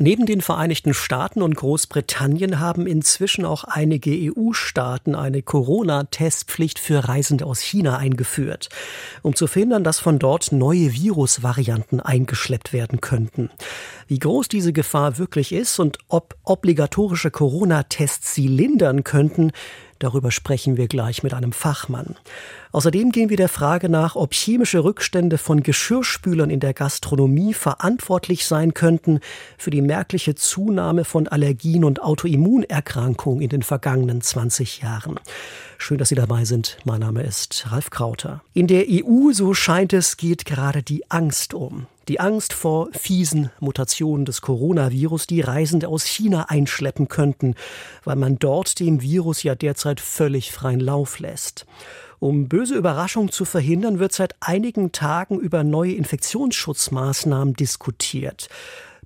Neben den Vereinigten Staaten und Großbritannien haben inzwischen auch einige EU-Staaten eine Corona-Testpflicht für Reisende aus China eingeführt, um zu verhindern, dass von dort neue Virusvarianten eingeschleppt werden könnten. Wie groß diese Gefahr wirklich ist und ob obligatorische Corona-Tests sie lindern könnten, Darüber sprechen wir gleich mit einem Fachmann. Außerdem gehen wir der Frage nach, ob chemische Rückstände von Geschirrspülern in der Gastronomie verantwortlich sein könnten für die merkliche Zunahme von Allergien und Autoimmunerkrankungen in den vergangenen 20 Jahren. Schön, dass Sie dabei sind. Mein Name ist Ralf Krauter. In der EU, so scheint es, geht gerade die Angst um. Die Angst vor fiesen Mutationen des Coronavirus, die Reisende aus China einschleppen könnten, weil man dort dem Virus ja derzeit völlig freien Lauf lässt. Um böse Überraschungen zu verhindern, wird seit einigen Tagen über neue Infektionsschutzmaßnahmen diskutiert.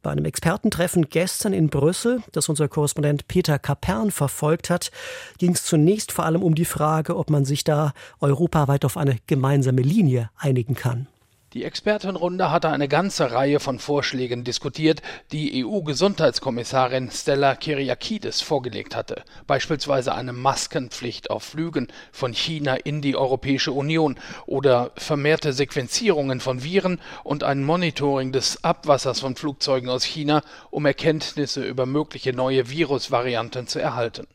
Bei einem Expertentreffen gestern in Brüssel, das unser Korrespondent Peter Kapern verfolgt hat, ging es zunächst vor allem um die Frage, ob man sich da europaweit auf eine gemeinsame Linie einigen kann. Die Expertenrunde hatte eine ganze Reihe von Vorschlägen diskutiert, die EU-Gesundheitskommissarin Stella Kyriakides vorgelegt hatte, beispielsweise eine Maskenpflicht auf Flügen von China in die Europäische Union oder vermehrte Sequenzierungen von Viren und ein Monitoring des Abwassers von Flugzeugen aus China, um Erkenntnisse über mögliche neue Virusvarianten zu erhalten.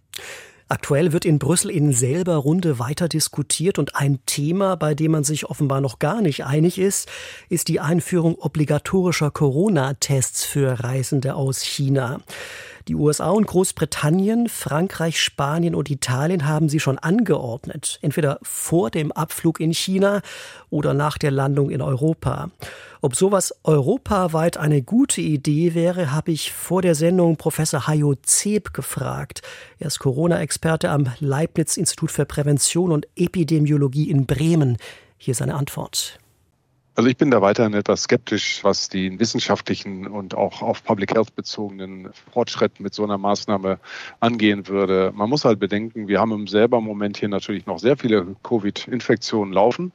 Aktuell wird in Brüssel in selber Runde weiter diskutiert und ein Thema, bei dem man sich offenbar noch gar nicht einig ist, ist die Einführung obligatorischer Corona-Tests für Reisende aus China. Die USA und Großbritannien, Frankreich, Spanien und Italien haben sie schon angeordnet, entweder vor dem Abflug in China oder nach der Landung in Europa. Ob sowas europaweit eine gute Idee wäre, habe ich vor der Sendung Professor Hajo Zeb gefragt. Er ist Corona-Experte am Leibniz-Institut für Prävention und Epidemiologie in Bremen. Hier seine Antwort. Also ich bin da weiterhin etwas skeptisch, was den wissenschaftlichen und auch auf Public Health bezogenen Fortschritt mit so einer Maßnahme angehen würde. Man muss halt bedenken, wir haben im selber Moment hier natürlich noch sehr viele Covid-Infektionen laufen.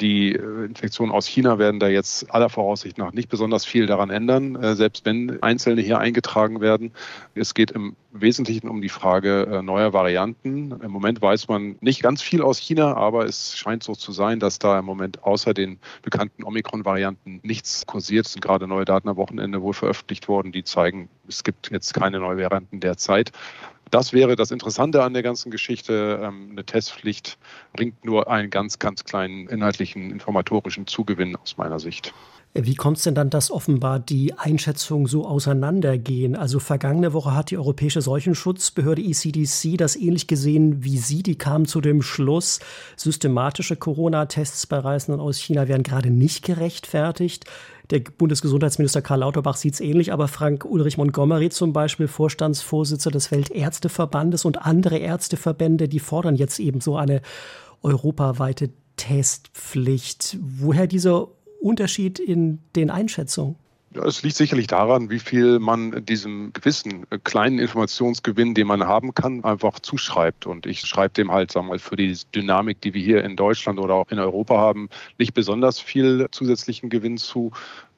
Die äh, Infektionen aus China werden da jetzt aller Voraussicht nach nicht besonders viel daran ändern, äh, selbst wenn einzelne hier eingetragen werden. Es geht im Wesentlichen um die Frage äh, neuer Varianten. Im Moment weiß man nicht ganz viel aus China, aber es scheint so zu sein, dass da im Moment außer den bekannten Omikron-Varianten nichts kursiert. Es sind gerade neue Daten am Wochenende wohl veröffentlicht worden, die zeigen, es gibt jetzt keine neuen Varianten derzeit. Das wäre das Interessante an der ganzen Geschichte. Ähm, eine Testpflicht bringt nur einen ganz, ganz kleinen inhaltlichen, informatorischen Zugewinn aus meiner Sicht. Wie kommt es denn dann, dass offenbar die Einschätzungen so auseinandergehen? Also vergangene Woche hat die Europäische Seuchenschutzbehörde ECDC das ähnlich gesehen wie Sie. Die kamen zu dem Schluss, systematische Corona-Tests bei Reisenden aus China werden gerade nicht gerechtfertigt. Der Bundesgesundheitsminister Karl Lauterbach sieht es ähnlich, aber Frank Ulrich Montgomery zum Beispiel, Vorstandsvorsitzender des Weltärzteverbandes und andere Ärzteverbände, die fordern jetzt eben so eine europaweite Testpflicht. Woher diese Unterschied in den Einschätzungen? Ja, es liegt sicherlich daran, wie viel man diesem gewissen äh, kleinen Informationsgewinn, den man haben kann, einfach zuschreibt. Und ich schreibe dem halt, sagen wir mal, für die Dynamik, die wir hier in Deutschland oder auch in Europa haben, nicht besonders viel zusätzlichen Gewinn zu.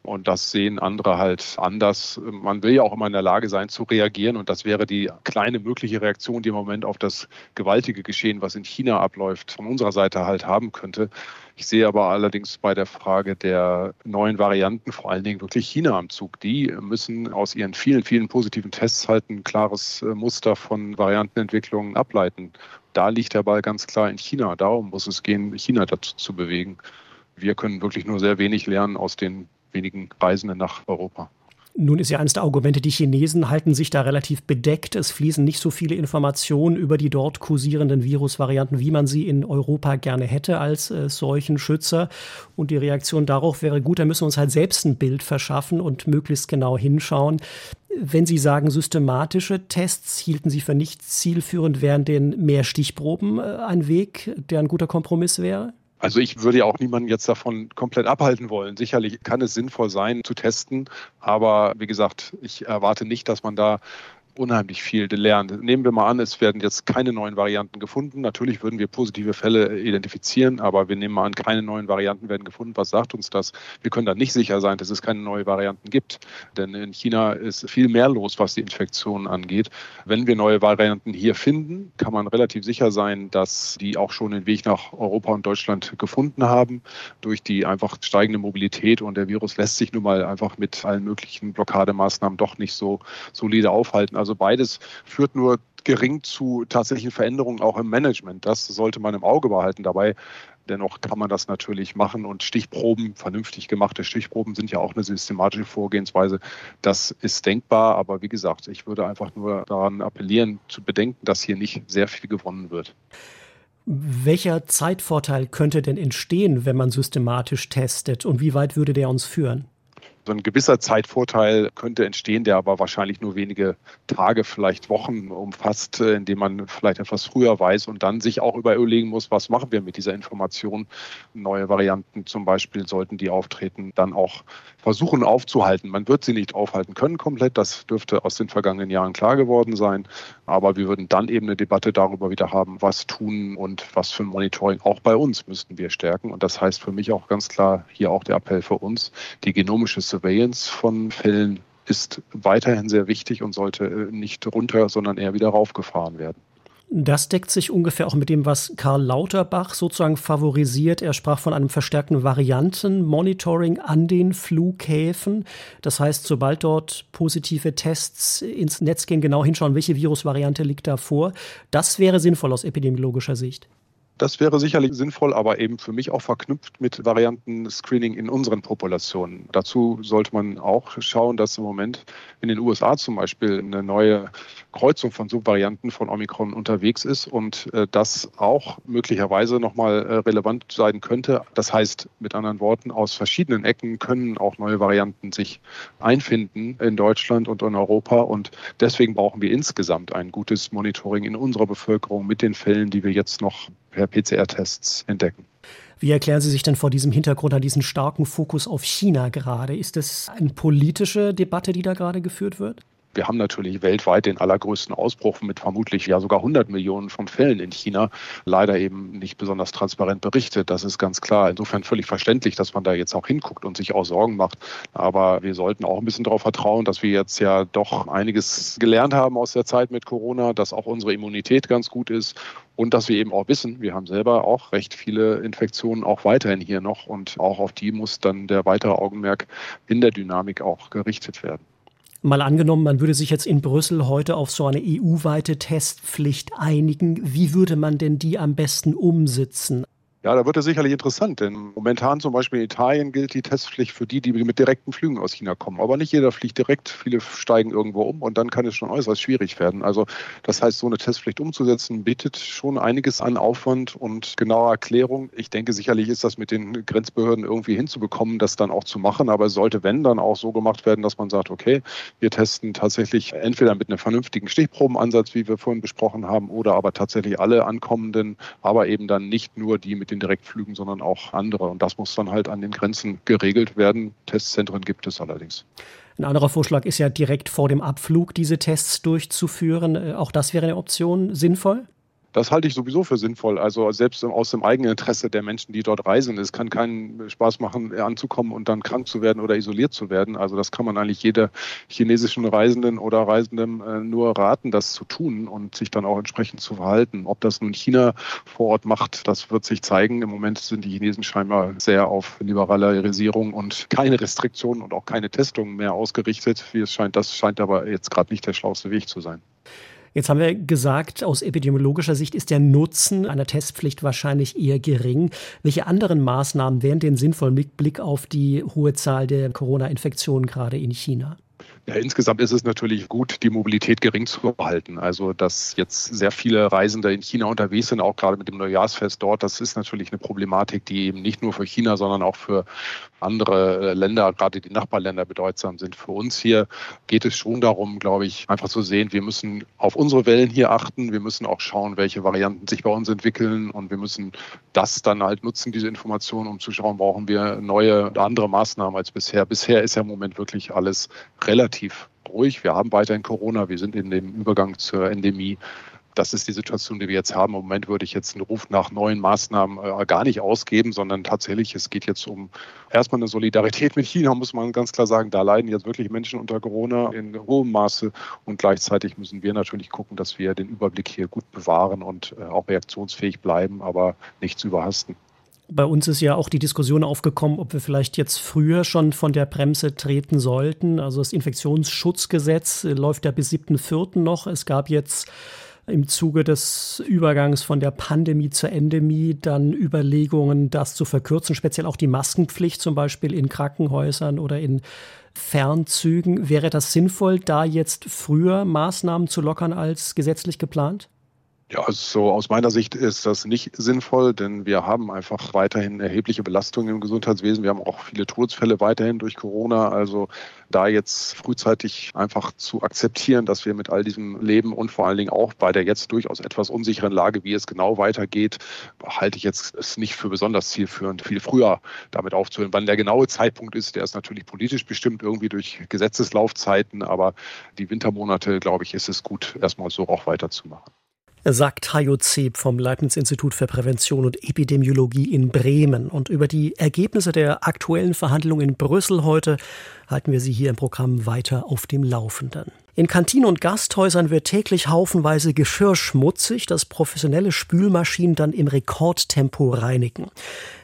Und das sehen andere halt anders. Man will ja auch immer in der Lage sein zu reagieren. Und das wäre die kleine mögliche Reaktion, die im Moment auf das gewaltige Geschehen, was in China abläuft, von unserer Seite halt haben könnte. Ich sehe aber allerdings bei der Frage der neuen Varianten vor allen Dingen wirklich China am Zug. Die müssen aus ihren vielen, vielen positiven Tests halt ein klares äh, Muster von Variantenentwicklungen ableiten. Da liegt der Ball ganz klar in China. Darum muss es gehen, China dazu zu bewegen. Wir können wirklich nur sehr wenig lernen aus den wenigen Reisenden nach Europa. Nun ist ja eines der Argumente, die Chinesen halten sich da relativ bedeckt. Es fließen nicht so viele Informationen über die dort kursierenden Virusvarianten, wie man sie in Europa gerne hätte als äh, Seuchenschützer. Und die Reaktion darauf wäre gut, da müssen wir uns halt selbst ein Bild verschaffen und möglichst genau hinschauen. Wenn Sie sagen, systematische Tests hielten Sie für nicht zielführend, wären denn mehr Stichproben äh, ein Weg, der ein guter Kompromiss wäre? Also ich würde ja auch niemanden jetzt davon komplett abhalten wollen. Sicherlich kann es sinnvoll sein zu testen, aber wie gesagt, ich erwarte nicht, dass man da unheimlich viel lernen. Nehmen wir mal an, es werden jetzt keine neuen Varianten gefunden. Natürlich würden wir positive Fälle identifizieren, aber wir nehmen mal an, keine neuen Varianten werden gefunden. Was sagt uns das? Wir können dann nicht sicher sein, dass es keine neuen Varianten gibt. Denn in China ist viel mehr los, was die Infektionen angeht. Wenn wir neue Varianten hier finden, kann man relativ sicher sein, dass die auch schon den Weg nach Europa und Deutschland gefunden haben. Durch die einfach steigende Mobilität und der Virus lässt sich nun mal einfach mit allen möglichen Blockademaßnahmen doch nicht so solide aufhalten. Also beides führt nur gering zu tatsächlichen Veränderungen auch im Management. Das sollte man im Auge behalten. Dabei Dennoch kann man das natürlich machen und Stichproben, vernünftig gemachte Stichproben sind ja auch eine systematische Vorgehensweise. Das ist denkbar, aber wie gesagt, ich würde einfach nur daran appellieren, zu bedenken, dass hier nicht sehr viel gewonnen wird. Welcher Zeitvorteil könnte denn entstehen, wenn man systematisch testet und wie weit würde der uns führen? So ein gewisser Zeitvorteil könnte entstehen, der aber wahrscheinlich nur wenige Tage, vielleicht Wochen umfasst, äh, indem man vielleicht etwas früher weiß und dann sich auch überlegen muss, was machen wir mit dieser Information. Neue Varianten zum Beispiel sollten die auftreten, dann auch versuchen aufzuhalten. Man wird sie nicht aufhalten können komplett, das dürfte aus den vergangenen Jahren klar geworden sein, aber wir würden dann eben eine Debatte darüber wieder haben, was tun und was für ein Monitoring auch bei uns müssten wir stärken. Und das heißt für mich auch ganz klar hier auch der Appell für uns, die genomische Surveillance von Fällen ist weiterhin sehr wichtig und sollte äh, nicht runter, sondern eher wieder raufgefahren werden. Das deckt sich ungefähr auch mit dem, was Karl Lauterbach sozusagen favorisiert. Er sprach von einem verstärkten Variantenmonitoring an den Flughäfen. Das heißt, sobald dort positive Tests ins Netz gehen, genau hinschauen, welche Virusvariante liegt da vor. Das wäre sinnvoll aus epidemiologischer Sicht. Das wäre sicherlich sinnvoll, aber eben für mich auch verknüpft mit Varianten-Screening in unseren Populationen. Dazu sollte man auch schauen, dass im Moment in den USA zum Beispiel eine neue Kreuzung von Subvarianten von Omikron unterwegs ist und äh, das auch möglicherweise nochmal äh, relevant sein könnte. Das heißt, mit anderen Worten, aus verschiedenen Ecken können auch neue Varianten sich einfinden in Deutschland und in Europa und deswegen brauchen wir insgesamt ein gutes Monitoring in unserer Bevölkerung mit den Fällen, die wir jetzt noch per PCR-Tests entdecken. Wie erklären Sie sich denn vor diesem Hintergrund an diesen starken Fokus auf China gerade? Ist das eine politische Debatte, die da gerade geführt wird? Wir haben natürlich weltweit den allergrößten Ausbruch mit vermutlich ja sogar 100 Millionen von Fällen in China. Leider eben nicht besonders transparent berichtet. Das ist ganz klar. Insofern völlig verständlich, dass man da jetzt auch hinguckt und sich auch Sorgen macht. Aber wir sollten auch ein bisschen darauf vertrauen, dass wir jetzt ja doch einiges gelernt haben aus der Zeit mit Corona, dass auch unsere Immunität ganz gut ist und dass wir eben auch wissen, wir haben selber auch recht viele Infektionen auch weiterhin hier noch und auch auf die muss dann der weitere Augenmerk in der Dynamik auch gerichtet werden. Mal angenommen, man würde sich jetzt in Brüssel heute auf so eine EU-weite Testpflicht einigen. Wie würde man denn die am besten umsetzen? Ja, da wird es sicherlich interessant, denn momentan zum Beispiel in Italien gilt die Testpflicht für die, die mit direkten Flügen aus China kommen. Aber nicht jeder fliegt direkt, viele steigen irgendwo um und dann kann es schon äußerst schwierig werden. Also das heißt, so eine Testpflicht umzusetzen, bietet schon einiges an Aufwand und genauer Erklärung. Ich denke, sicherlich ist das mit den Grenzbehörden irgendwie hinzubekommen, das dann auch zu machen. Aber es sollte, wenn, dann auch so gemacht werden, dass man sagt, okay, wir testen tatsächlich entweder mit einem vernünftigen Stichprobenansatz, wie wir vorhin besprochen haben, oder aber tatsächlich alle ankommenden, aber eben dann nicht nur die mit den Direktflügen, sondern auch andere. Und das muss dann halt an den Grenzen geregelt werden. Testzentren gibt es allerdings. Ein anderer Vorschlag ist ja direkt vor dem Abflug diese Tests durchzuführen. Äh, auch das wäre eine Option sinnvoll? Das halte ich sowieso für sinnvoll. Also selbst aus dem eigenen Interesse der Menschen, die dort reisen. Es kann keinen Spaß machen, anzukommen und dann krank zu werden oder isoliert zu werden. Also das kann man eigentlich jeder chinesischen Reisenden oder Reisenden äh, nur raten, das zu tun und sich dann auch entsprechend zu verhalten. Ob das nun China vor Ort macht, das wird sich zeigen. Im Moment sind die Chinesen scheinbar sehr auf Liberalisierung und keine Restriktionen und auch keine Testungen mehr ausgerichtet. Wie es scheint, das scheint aber jetzt gerade nicht der schlauste Weg zu sein. Jetzt haben wir gesagt, aus epidemiologischer Sicht ist der Nutzen einer Testpflicht wahrscheinlich eher gering. Welche anderen Maßnahmen wären denn sinnvoll mit Blick auf die hohe Zahl der Corona-Infektionen gerade in China? Ja, insgesamt ist es natürlich gut, die Mobilität gering zu halten. Also, dass jetzt sehr viele Reisende in China unterwegs sind, auch gerade mit dem Neujahrsfest dort, das ist natürlich eine Problematik, die eben nicht nur für China, sondern auch für andere Länder, gerade die Nachbarländer bedeutsam sind. Für uns hier geht es schon darum, glaube ich, einfach zu sehen, wir müssen auf unsere Wellen hier achten. Wir müssen auch schauen, welche Varianten sich bei uns entwickeln und wir müssen das dann halt nutzen, diese Informationen, um zu schauen, brauchen wir neue oder andere Maßnahmen als bisher. Bisher ist ja im Moment wirklich alles relativ ruhig. Wir haben weiterhin Corona. Wir sind in dem Übergang zur Endemie das ist die Situation, die wir jetzt haben. Im Moment würde ich jetzt einen Ruf nach neuen Maßnahmen äh, gar nicht ausgeben, sondern tatsächlich, es geht jetzt um erstmal eine Solidarität mit China, muss man ganz klar sagen. Da leiden jetzt wirklich Menschen unter Corona in hohem Maße und gleichzeitig müssen wir natürlich gucken, dass wir den Überblick hier gut bewahren und äh, auch reaktionsfähig bleiben, aber nichts überhasten. Bei uns ist ja auch die Diskussion aufgekommen, ob wir vielleicht jetzt früher schon von der Bremse treten sollten. Also das Infektionsschutzgesetz äh, läuft ja bis 7.4. noch. Es gab jetzt im Zuge des Übergangs von der Pandemie zur Endemie dann Überlegungen, das zu verkürzen, speziell auch die Maskenpflicht zum Beispiel in Krankenhäusern oder in Fernzügen. Wäre das sinnvoll, da jetzt früher Maßnahmen zu lockern als gesetzlich geplant? Ja, also aus meiner Sicht ist das nicht sinnvoll, denn wir haben einfach weiterhin erhebliche Belastungen im Gesundheitswesen. Wir haben auch viele Todesfälle weiterhin durch Corona. Also da jetzt frühzeitig einfach zu akzeptieren, dass wir mit all diesem leben und vor allen Dingen auch bei der jetzt durchaus etwas unsicheren Lage, wie es genau weitergeht, halte ich jetzt es nicht für besonders zielführend, viel früher damit aufzuhören. Wann der genaue Zeitpunkt ist, der ist natürlich politisch bestimmt irgendwie durch Gesetzeslaufzeiten, aber die Wintermonate, glaube ich, ist es gut, erstmal so auch weiterzumachen sagt Hajo Zeb vom Leibniz-Institut für Prävention und Epidemiologie in Bremen. Und über die Ergebnisse der aktuellen Verhandlungen in Brüssel heute halten wir Sie hier im Programm weiter auf dem Laufenden. In Kantinen und Gasthäusern wird täglich haufenweise Geschirr schmutzig, das professionelle Spülmaschinen dann im Rekordtempo reinigen.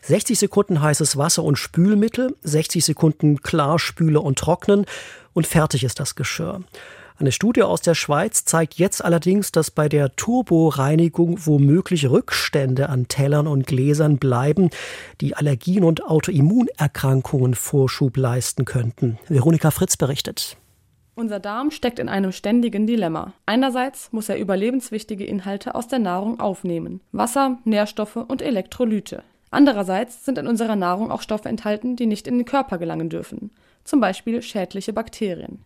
60 Sekunden heißes Wasser und Spülmittel, 60 Sekunden Klarspüle und Trocknen und fertig ist das Geschirr. Eine Studie aus der Schweiz zeigt jetzt allerdings, dass bei der Turboreinigung womöglich Rückstände an Tellern und Gläsern bleiben, die Allergien und Autoimmunerkrankungen Vorschub leisten könnten. Veronika Fritz berichtet. Unser Darm steckt in einem ständigen Dilemma. Einerseits muss er überlebenswichtige Inhalte aus der Nahrung aufnehmen. Wasser, Nährstoffe und Elektrolyte. Andererseits sind in unserer Nahrung auch Stoffe enthalten, die nicht in den Körper gelangen dürfen. Zum Beispiel schädliche Bakterien.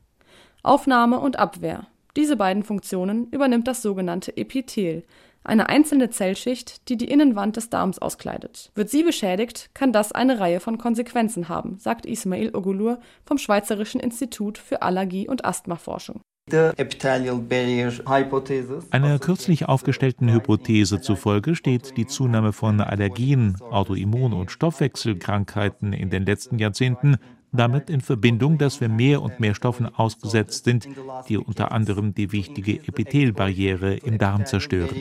Aufnahme und Abwehr. Diese beiden Funktionen übernimmt das sogenannte Epithel, eine einzelne Zellschicht, die die Innenwand des Darms auskleidet. Wird sie beschädigt, kann das eine Reihe von Konsequenzen haben, sagt Ismail Ogulur vom Schweizerischen Institut für Allergie- und Asthmaforschung. Einer kürzlich aufgestellten Hypothese zufolge steht die Zunahme von Allergien, Autoimmun- und Stoffwechselkrankheiten in den letzten Jahrzehnten damit in Verbindung, dass wir mehr und mehr Stoffen ausgesetzt sind, die unter anderem die wichtige Epithelbarriere im Darm zerstören.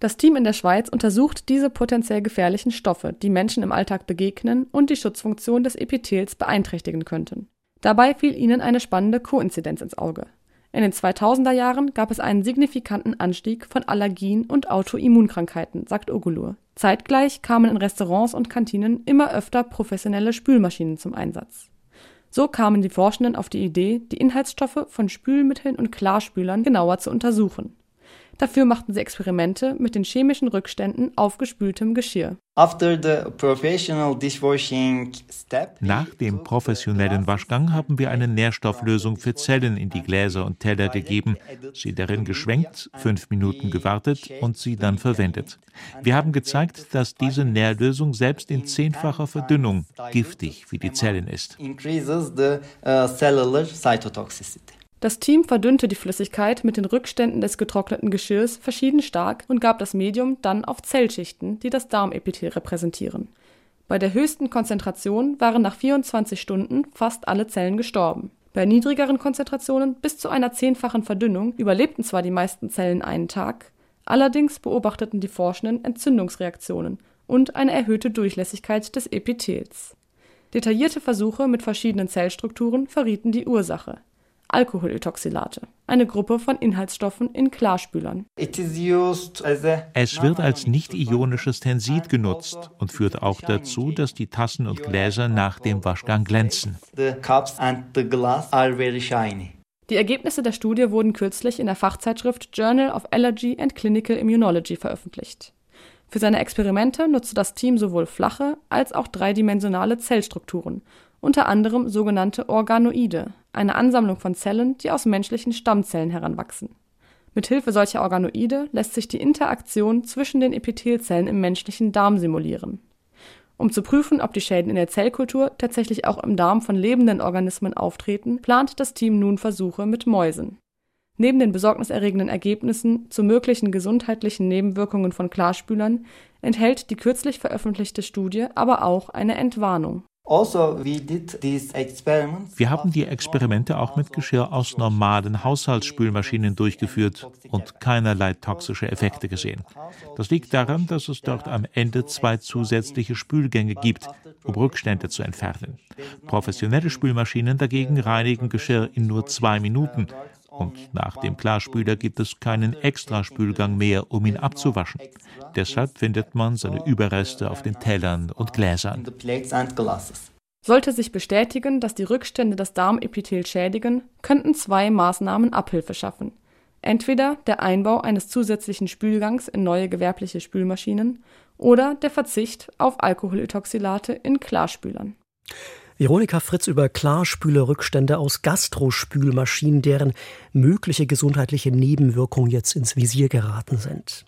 Das Team in der Schweiz untersucht diese potenziell gefährlichen Stoffe, die Menschen im Alltag begegnen und die Schutzfunktion des Epithels beeinträchtigen könnten. Dabei fiel ihnen eine spannende Koinzidenz ins Auge. In den 2000er Jahren gab es einen signifikanten Anstieg von Allergien und Autoimmunkrankheiten, sagt Ogulur. Zeitgleich kamen in Restaurants und Kantinen immer öfter professionelle Spülmaschinen zum Einsatz. So kamen die Forschenden auf die Idee, die Inhaltsstoffe von Spülmitteln und Klarspülern genauer zu untersuchen Dafür machten sie Experimente mit den chemischen Rückständen aufgespültem Geschirr. Nach dem professionellen Waschgang haben wir eine Nährstofflösung für Zellen in die Gläser und Teller gegeben, sie darin geschwenkt, fünf Minuten gewartet und sie dann verwendet. Wir haben gezeigt, dass diese Nährlösung selbst in zehnfacher Verdünnung giftig für die Zellen ist. Das Team verdünnte die Flüssigkeit mit den Rückständen des getrockneten Geschirrs verschieden stark und gab das Medium dann auf Zellschichten, die das Darmepithel repräsentieren. Bei der höchsten Konzentration waren nach 24 Stunden fast alle Zellen gestorben. Bei niedrigeren Konzentrationen bis zu einer zehnfachen Verdünnung überlebten zwar die meisten Zellen einen Tag, allerdings beobachteten die Forschenden Entzündungsreaktionen und eine erhöhte Durchlässigkeit des Epithels. Detaillierte Versuche mit verschiedenen Zellstrukturen verrieten die Ursache Alkoholetoxylate, eine Gruppe von Inhaltsstoffen in Klarspülern. Es wird als nicht-ionisches Tensid genutzt und führt auch dazu, dass die Tassen und Gläser nach dem Waschgang glänzen. Die Ergebnisse der Studie wurden kürzlich in der Fachzeitschrift Journal of Allergy and Clinical Immunology veröffentlicht. Für seine Experimente nutzte das Team sowohl flache als auch dreidimensionale Zellstrukturen unter anderem sogenannte Organoide, eine Ansammlung von Zellen, die aus menschlichen Stammzellen heranwachsen. Mithilfe solcher Organoide lässt sich die Interaktion zwischen den Epithelzellen im menschlichen Darm simulieren. Um zu prüfen, ob die Schäden in der Zellkultur tatsächlich auch im Darm von lebenden Organismen auftreten, plant das Team nun Versuche mit Mäusen. Neben den besorgniserregenden Ergebnissen zu möglichen gesundheitlichen Nebenwirkungen von Klarspülern enthält die kürzlich veröffentlichte Studie aber auch eine Entwarnung. Also, Wir haben die Experimente auch mit Geschirr aus normalen Haushaltsspülmaschinen durchgeführt und keinerlei toxische Effekte gesehen. Das liegt daran, dass es dort am Ende zwei zusätzliche Spülgänge gibt, um Rückstände zu entfernen. Professionelle Spülmaschinen dagegen reinigen Geschirr in nur zwei Minuten und nach dem Klarspüler gibt es keinen Extraspülgang mehr, um ihn abzuwaschen. Deshalb findet man seine Überreste auf den Tellern und Gläsern. Sollte sich bestätigen, dass die Rückstände das Darmepithel schädigen, könnten zwei Maßnahmen Abhilfe schaffen. Entweder der Einbau eines zusätzlichen Spülgangs in neue gewerbliche Spülmaschinen oder der Verzicht auf Alkoholetoxylate in Klarspülern. Veronika Fritz über Klarspülerrückstände aus Gastrospülmaschinen, deren mögliche gesundheitliche Nebenwirkungen jetzt ins Visier geraten sind.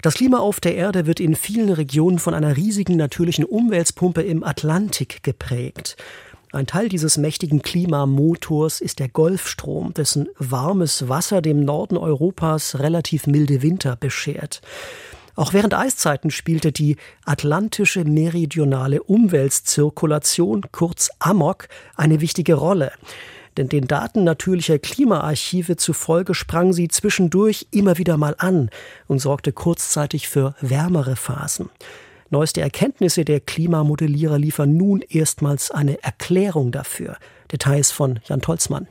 Das Klima auf der Erde wird in vielen Regionen von einer riesigen natürlichen Umweltpumpe im Atlantik geprägt. Ein Teil dieses mächtigen Klimamotors ist der Golfstrom, dessen warmes Wasser dem Norden Europas relativ milde Winter beschert. Auch während Eiszeiten spielte die Atlantische Meridionale Umweltzirkulation, kurz AMOC, eine wichtige Rolle. Denn den Daten natürlicher Klimaarchive zufolge sprang sie zwischendurch immer wieder mal an und sorgte kurzzeitig für wärmere Phasen. Neueste Erkenntnisse der Klimamodellierer liefern nun erstmals eine Erklärung dafür. Details von Jan Tolzmann.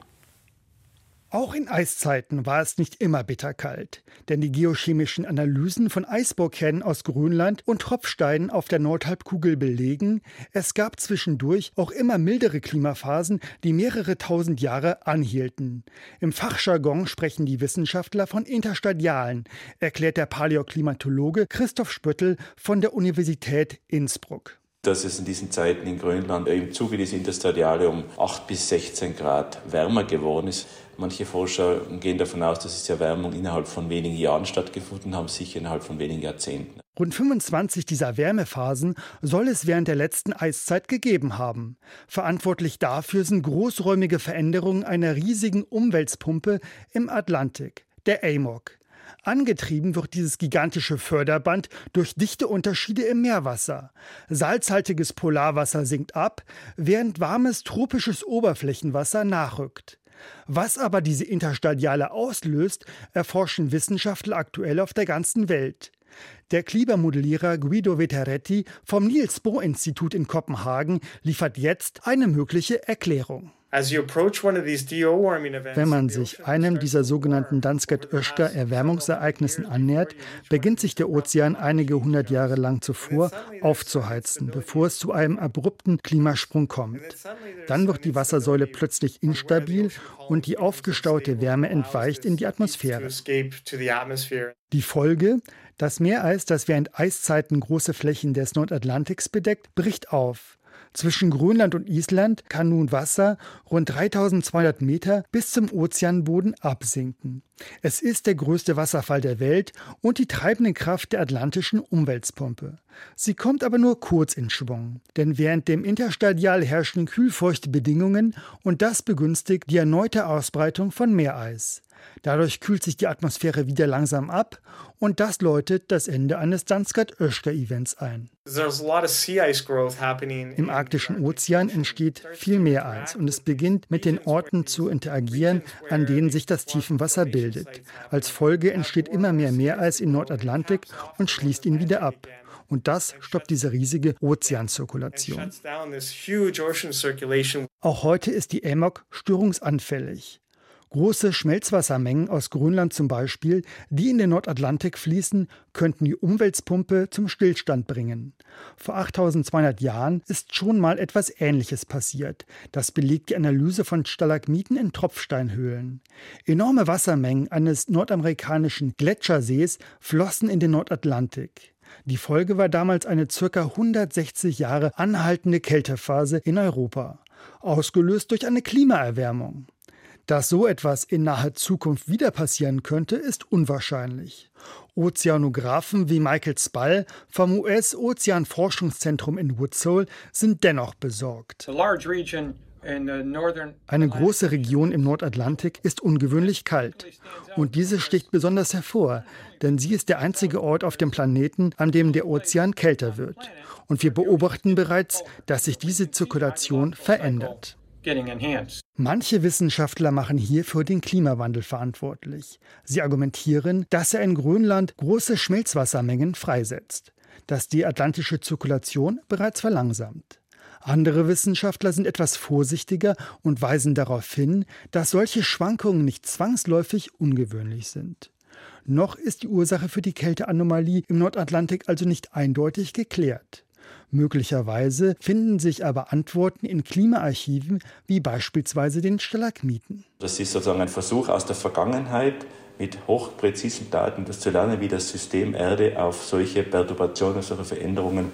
Auch in Eiszeiten war es nicht immer bitterkalt, denn die geochemischen Analysen von Eisbohrkernen aus Grönland und Tropfsteinen auf der Nordhalbkugel belegen, es gab zwischendurch auch immer mildere Klimaphasen, die mehrere tausend Jahre anhielten. Im Fachjargon sprechen die Wissenschaftler von Interstadialen, erklärt der Paläoklimatologe Christoph Spöttel von der Universität Innsbruck dass es in diesen Zeiten in Grönland im Zuge dieser Interstadiale um 8 bis 16 Grad wärmer geworden ist. Manche Forscher gehen davon aus, dass diese Erwärmung innerhalb von wenigen Jahren stattgefunden haben, sicher innerhalb von wenigen Jahrzehnten. Rund 25 dieser Wärmephasen soll es während der letzten Eiszeit gegeben haben. Verantwortlich dafür sind großräumige Veränderungen einer riesigen Umweltpumpe im Atlantik, der AMOC. Angetrieben wird dieses gigantische Förderband durch dichte Unterschiede im Meerwasser. Salzhaltiges Polarwasser sinkt ab, während warmes tropisches Oberflächenwasser nachrückt. Was aber diese Interstadiale auslöst, erforschen Wissenschaftler aktuell auf der ganzen Welt. Der Klimamodellierer Guido Veteretti vom Niels Bohr Institut in Kopenhagen liefert jetzt eine mögliche Erklärung. Wenn man sich einem dieser sogenannten Dansgaard-Oeschger-Erwärmungsereignissen annähert, beginnt sich der Ozean einige hundert Jahre lang zuvor aufzuheizen, bevor es zu einem abrupten Klimasprung kommt. Dann wird die Wassersäule plötzlich instabil und die aufgestaute Wärme entweicht in die Atmosphäre. Die Folge? Das Meereis, das während Eiszeiten große Flächen des Nordatlantiks bedeckt, bricht auf. Zwischen Grönland und Island kann nun Wasser rund 3200 Meter bis zum Ozeanboden absinken. Es ist der größte Wasserfall der Welt und die treibende Kraft der atlantischen Umweltpumpe. Sie kommt aber nur kurz in Schwung, denn während dem Interstadial herrschen kühlfeuchte Bedingungen und das begünstigt die erneute Ausbreitung von Meereis. Dadurch kühlt sich die Atmosphäre wieder langsam ab und das läutet das Ende eines Dansgaard-Oeschger-Events ein. Im arktischen Ozean entsteht viel Meereis und es beginnt mit den Orten zu interagieren, an denen sich das Tiefenwasser bildet. Als Folge entsteht immer mehr Meereis im Nordatlantik und schließt ihn wieder ab. Und das stoppt diese riesige Ozeanzirkulation. Auch heute ist die AMOC störungsanfällig. Große Schmelzwassermengen aus Grönland zum Beispiel, die in den Nordatlantik fließen, könnten die Umweltpumpe zum Stillstand bringen. Vor 8200 Jahren ist schon mal etwas Ähnliches passiert. Das belegt die Analyse von Stalagmiten in Tropfsteinhöhlen. Enorme Wassermengen eines nordamerikanischen Gletschersees flossen in den Nordatlantik. Die Folge war damals eine ca. 160 Jahre anhaltende Kältephase in Europa, ausgelöst durch eine Klimaerwärmung. Dass so etwas in naher Zukunft wieder passieren könnte, ist unwahrscheinlich. Ozeanographen wie Michael Spall vom US-Ozeanforschungszentrum in Woodsole sind dennoch besorgt. Eine große Region im Nordatlantik ist ungewöhnlich kalt. Und diese sticht besonders hervor, denn sie ist der einzige Ort auf dem Planeten, an dem der Ozean kälter wird. Und wir beobachten bereits, dass sich diese Zirkulation verändert. Manche Wissenschaftler machen hierfür den Klimawandel verantwortlich. Sie argumentieren, dass er in Grönland große Schmelzwassermengen freisetzt, dass die atlantische Zirkulation bereits verlangsamt. Andere Wissenschaftler sind etwas vorsichtiger und weisen darauf hin, dass solche Schwankungen nicht zwangsläufig ungewöhnlich sind. Noch ist die Ursache für die Kälteanomalie im Nordatlantik also nicht eindeutig geklärt. Möglicherweise finden sich aber Antworten in Klimaarchiven wie beispielsweise den Stalagmiten. Das ist sozusagen ein Versuch aus der Vergangenheit, mit hochpräzisen Daten das zu lernen, wie das System Erde auf solche Perturbationen, solche Veränderungen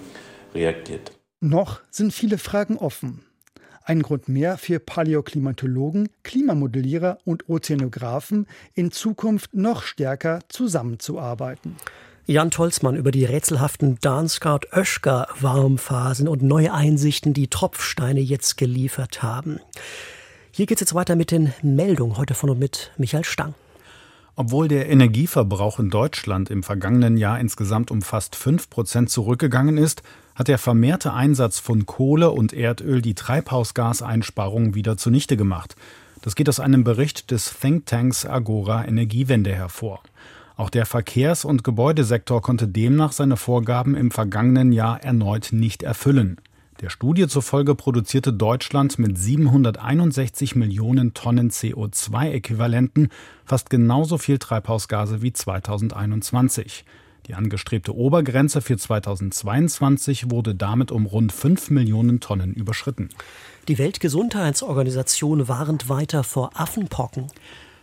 reagiert. Noch sind viele Fragen offen. Ein Grund mehr für Paläoklimatologen, Klimamodellierer und Ozeanographen, in Zukunft noch stärker zusammenzuarbeiten. Jan Tolzmann über die rätselhaften Darmstadt-Oeschger-Warmphasen und neue Einsichten, die Tropfsteine jetzt geliefert haben. Hier geht es jetzt weiter mit den Meldungen heute von und mit Michael Stang. Obwohl der Energieverbrauch in Deutschland im vergangenen Jahr insgesamt um fast 5 Prozent zurückgegangen ist, hat der vermehrte Einsatz von Kohle und Erdöl die Treibhausgaseinsparungen wieder zunichte gemacht. Das geht aus einem Bericht des Thinktanks Agora Energiewende hervor. Auch der Verkehrs- und Gebäudesektor konnte demnach seine Vorgaben im vergangenen Jahr erneut nicht erfüllen. Der Studie zufolge produzierte Deutschland mit 761 Millionen Tonnen CO2-Äquivalenten fast genauso viel Treibhausgase wie 2021. Die angestrebte Obergrenze für 2022 wurde damit um rund 5 Millionen Tonnen überschritten. Die Weltgesundheitsorganisation warnt weiter vor Affenpocken.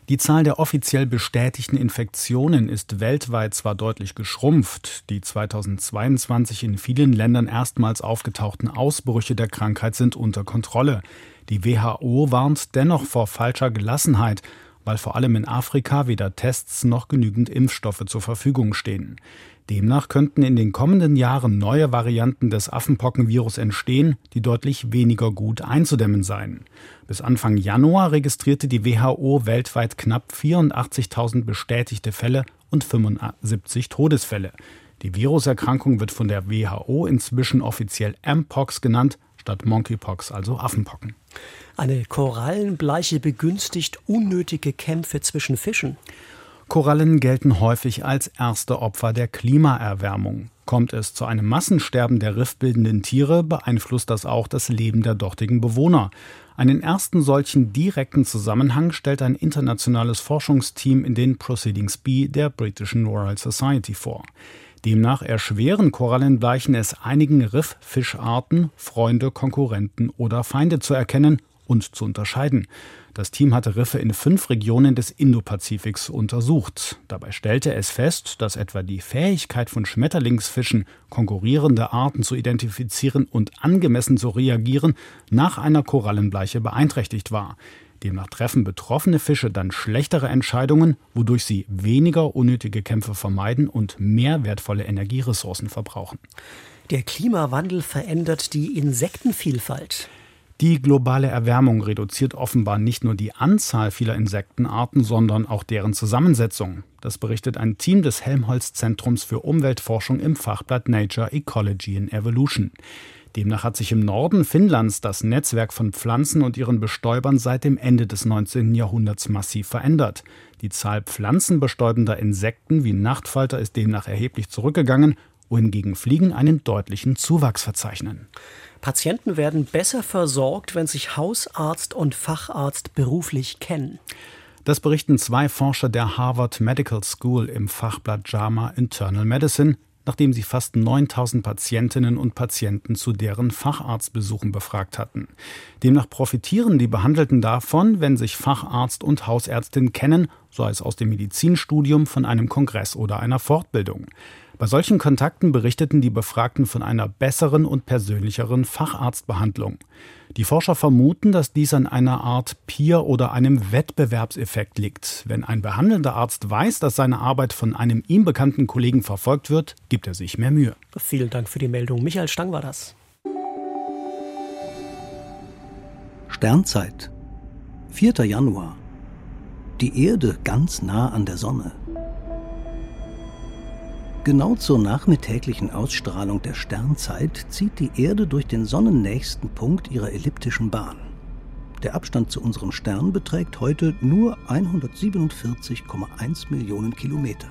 Die Zahl der offiziell bestätigten Infektionen ist weltweit zwar deutlich geschrumpft, die 2022 in vielen Ländern erstmals aufgetauchten Ausbrüche der Krankheit sind unter Kontrolle. Die WHO warnt dennoch vor falscher Gelassenheit weil vor allem in Afrika weder Tests noch genügend Impfstoffe zur Verfügung stehen. Demnach könnten in den kommenden Jahren neue Varianten des Affenpockenvirus entstehen, die deutlich weniger gut einzudämmen seien. Bis Anfang Januar registrierte die WHO weltweit knapp 84.000 bestätigte Fälle und 75 Todesfälle. Die Viruserkrankung wird von der WHO inzwischen offiziell Mpox genannt, statt Monkeypox, also Affenpocken. Eine Korallenbleiche begünstigt unnötige Kämpfe zwischen Fischen. Korallen gelten häufig als erste Opfer der Klimaerwärmung. Kommt es zu einem Massensterben der riffbildenden Tiere, beeinflusst das auch das Leben der dortigen Bewohner. Einen ersten solchen direkten Zusammenhang stellt ein internationales Forschungsteam in den Proceedings B der britischen Royal Society vor. Demnach erschweren Korallenbleichen es einigen Rifffischarten, Freunde, Konkurrenten oder Feinde zu erkennen und zu unterscheiden. Das Team hatte Riffe in fünf Regionen des Indopazifiks untersucht. Dabei stellte es fest, dass etwa die Fähigkeit von Schmetterlingsfischen, konkurrierende Arten zu identifizieren und angemessen zu reagieren, nach einer Korallenbleiche beeinträchtigt war. Demnach treffen betroffene Fische dann schlechtere Entscheidungen, wodurch sie weniger unnötige Kämpfe vermeiden und mehr wertvolle Energieressourcen verbrauchen. Der Klimawandel verändert die Insektenvielfalt. Die globale Erwärmung reduziert offenbar nicht nur die Anzahl vieler Insektenarten, sondern auch deren Zusammensetzung. Das berichtet ein Team des Helmholtz Zentrums für Umweltforschung im Fachblatt Nature Ecology and Evolution. Demnach hat sich im Norden Finnlands das Netzwerk von Pflanzen und ihren Bestäubern seit dem Ende des 19. Jahrhunderts massiv verändert. Die Zahl pflanzenbestäubender Insekten wie Nachtfalter ist demnach erheblich zurückgegangen, wohingegen Fliegen einen deutlichen Zuwachs verzeichnen. Patienten werden besser versorgt, wenn sich Hausarzt und Facharzt beruflich kennen. Das berichten zwei Forscher der Harvard Medical School im Fachblatt JAMA Internal Medicine, nachdem sie fast 9000 Patientinnen und Patienten zu deren Facharztbesuchen befragt hatten. Demnach profitieren die Behandelten davon, wenn sich Facharzt und Hausärztin kennen, sei es aus dem Medizinstudium, von einem Kongress oder einer Fortbildung. Bei solchen Kontakten berichteten die Befragten von einer besseren und persönlicheren Facharztbehandlung. Die Forscher vermuten, dass dies an einer Art Peer- oder einem Wettbewerbseffekt liegt. Wenn ein behandelnder Arzt weiß, dass seine Arbeit von einem ihm bekannten Kollegen verfolgt wird, gibt er sich mehr Mühe. Vielen Dank für die Meldung. Michael Stang war das. Sternzeit. 4. Januar. Die Erde ganz nah an der Sonne. Genau zur nachmittäglichen Ausstrahlung der Sternzeit zieht die Erde durch den sonnennächsten Punkt ihrer elliptischen Bahn. Der Abstand zu unserem Stern beträgt heute nur 147,1 Millionen Kilometer.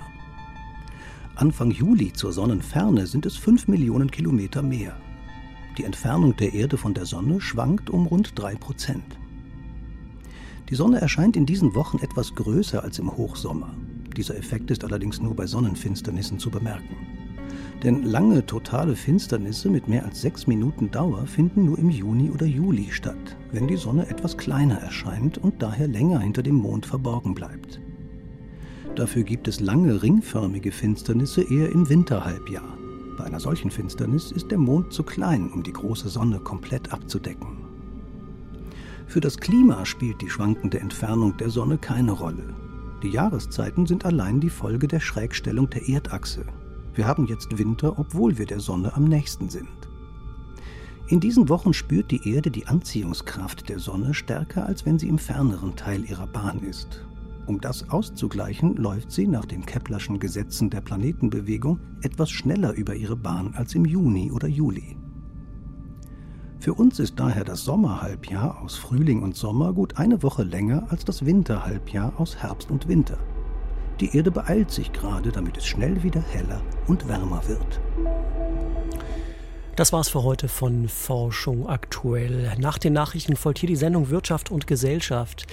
Anfang Juli zur Sonnenferne sind es 5 Millionen Kilometer mehr. Die Entfernung der Erde von der Sonne schwankt um rund 3 Prozent. Die Sonne erscheint in diesen Wochen etwas größer als im Hochsommer. Dieser Effekt ist allerdings nur bei Sonnenfinsternissen zu bemerken. Denn lange totale Finsternisse mit mehr als sechs Minuten Dauer finden nur im Juni oder Juli statt, wenn die Sonne etwas kleiner erscheint und daher länger hinter dem Mond verborgen bleibt. Dafür gibt es lange ringförmige Finsternisse eher im Winterhalbjahr. Bei einer solchen Finsternis ist der Mond zu klein, um die große Sonne komplett abzudecken. Für das Klima spielt die schwankende Entfernung der Sonne keine Rolle. Die Jahreszeiten sind allein die Folge der Schrägstellung der Erdachse. Wir haben jetzt Winter, obwohl wir der Sonne am nächsten sind. In diesen Wochen spürt die Erde die Anziehungskraft der Sonne stärker, als wenn sie im ferneren Teil ihrer Bahn ist. Um das auszugleichen, läuft sie nach den Keplerschen Gesetzen der Planetenbewegung etwas schneller über ihre Bahn als im Juni oder Juli. Für uns ist daher das Sommerhalbjahr aus Frühling und Sommer gut eine Woche länger als das Winterhalbjahr aus Herbst und Winter. Die Erde beeilt sich gerade, damit es schnell wieder heller und wärmer wird. Das war's für heute von Forschung aktuell. Nach den Nachrichten folgt hier die Sendung Wirtschaft und Gesellschaft.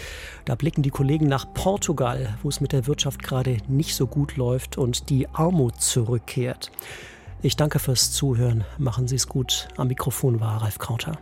Da blicken die Kollegen nach Portugal, wo es mit der Wirtschaft gerade nicht so gut läuft und die Armut zurückkehrt. Ich danke fürs Zuhören. Machen Sie es gut. Am Mikrofon war Ralf Krauter.